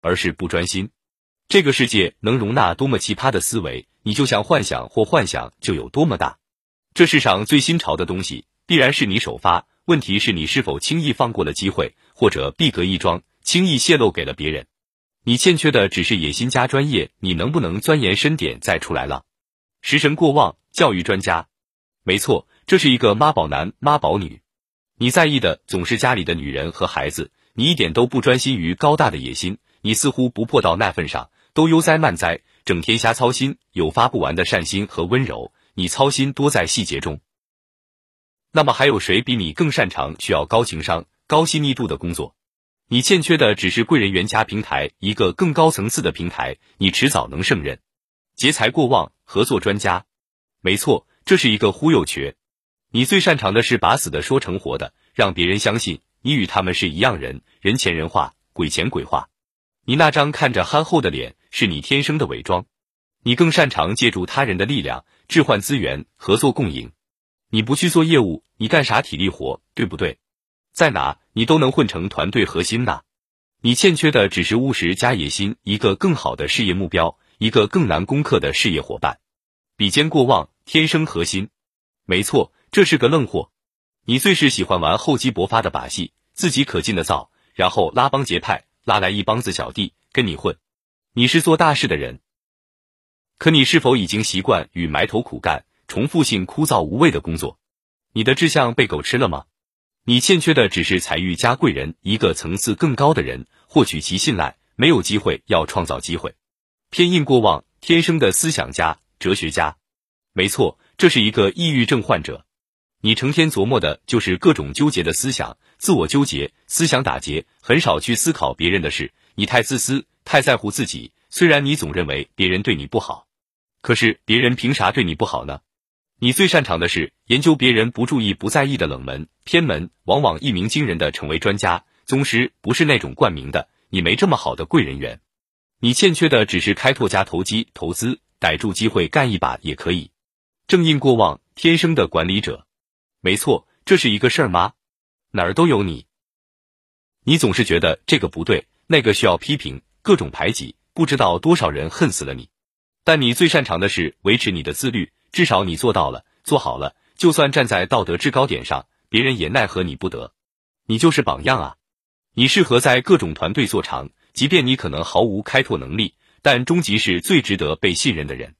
而是不专心。这个世界能容纳多么奇葩的思维，你就像幻想或幻想就有多么大。这世上最新潮的东西，必然是你首发。问题是你是否轻易放过了机会，或者闭格一桩，轻易泄露给了别人。你欠缺的只是野心加专业，你能不能钻研深点再出来了？食神过旺，教育专家，没错，这是一个妈宝男、妈宝女。你在意的总是家里的女人和孩子，你一点都不专心于高大的野心，你似乎不破到那份上。都悠哉慢哉，整天瞎操心，有发不完的善心和温柔。你操心多在细节中。那么还有谁比你更擅长需要高情商、高细腻度的工作？你欠缺的只是贵人缘加平台，一个更高层次的平台，你迟早能胜任。劫财过旺，合作专家。没错，这是一个忽悠瘸。你最擅长的是把死的说成活的，让别人相信你与他们是一样人，人前人话，鬼前鬼话。你那张看着憨厚的脸。是你天生的伪装，你更擅长借助他人的力量置换资源，合作共赢。你不去做业务，你干啥体力活，对不对？在哪你都能混成团队核心呐。你欠缺的只是务实加野心，一个更好的事业目标，一个更难攻克的事业伙伴。比肩过旺，天生核心。没错，这是个愣货。你最是喜欢玩厚积薄发的把戏，自己可劲的造，然后拉帮结派，拉来一帮子小弟跟你混。你是做大事的人，可你是否已经习惯与埋头苦干、重复性枯燥无味的工作？你的志向被狗吃了吗？你欠缺的只是财运加贵人，一个层次更高的人，获取其信赖。没有机会，要创造机会。偏印过旺，天生的思想家、哲学家。没错，这是一个抑郁症患者。你成天琢磨的就是各种纠结的思想，自我纠结，思想打结，很少去思考别人的事。你太自私。太在乎自己，虽然你总认为别人对你不好，可是别人凭啥对你不好呢？你最擅长的是研究别人不注意、不在意的冷门、偏门，往往一鸣惊人的成为专家、宗师，不是那种冠名的。你没这么好的贵人缘，你欠缺的只是开拓加投机、投资，逮住机会干一把也可以。正印过旺，天生的管理者，没错，这是一个事儿吗？哪儿都有你，你总是觉得这个不对，那个需要批评。各种排挤，不知道多少人恨死了你。但你最擅长的是维持你的自律，至少你做到了，做好了。就算站在道德制高点上，别人也奈何你不得。你就是榜样啊！你适合在各种团队做长，即便你可能毫无开拓能力，但终极是最值得被信任的人。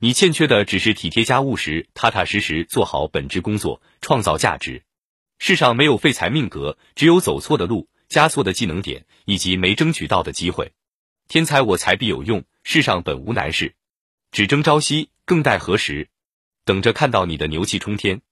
你欠缺的只是体贴家务时，踏踏实实做好本职工作，创造价值。世上没有废材命格，只有走错的路。加错的技能点，以及没争取到的机会。天才我材必有用，世上本无难事，只争朝夕，更待何时？等着看到你的牛气冲天。